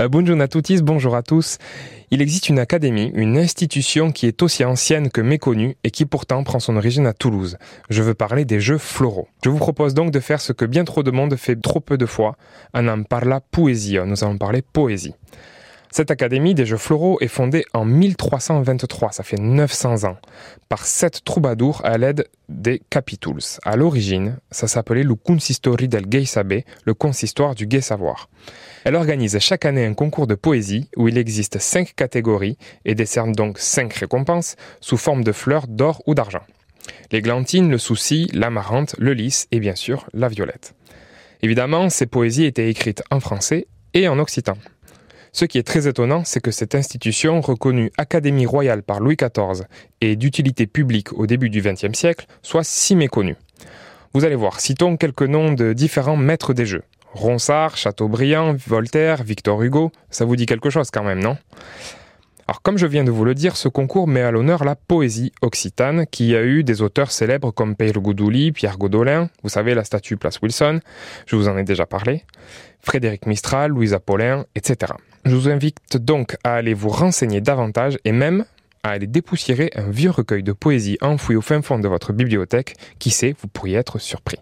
Euh, bonjour à tous, bonjour à tous. Il existe une académie, une institution qui est aussi ancienne que méconnue et qui pourtant prend son origine à Toulouse. Je veux parler des jeux floraux. Je vous propose donc de faire ce que bien trop de monde fait trop peu de fois, en en parla poésie. Nous allons parler poésie. Cette académie des jeux floraux est fondée en 1323, ça fait 900 ans, par sept troubadours à l'aide des capitouls. À l'origine, ça s'appelait le Consistori del Gay le consistoire du gai savoir. Elle organise chaque année un concours de poésie où il existe cinq catégories et décerne donc cinq récompenses sous forme de fleurs d'or ou d'argent. L'églantine, le souci, l'amarante, le lys et bien sûr la violette. Évidemment, ces poésies étaient écrites en français et en occitan. Ce qui est très étonnant, c'est que cette institution, reconnue Académie royale par Louis XIV et d'utilité publique au début du XXe siècle, soit si méconnue. Vous allez voir, citons quelques noms de différents maîtres des jeux. Ronsard, Chateaubriand, Voltaire, Victor Hugo, ça vous dit quelque chose quand même, non? Alors comme je viens de vous le dire, ce concours met à l'honneur la poésie occitane qui a eu des auteurs célèbres comme Pierre Goudouli, Pierre Godolin, vous savez la statue Place Wilson, je vous en ai déjà parlé, Frédéric Mistral, Louise Apollin, etc. Je vous invite donc à aller vous renseigner davantage et même à aller dépoussiérer un vieux recueil de poésie enfoui au fin fond de votre bibliothèque. Qui sait, vous pourriez être surpris.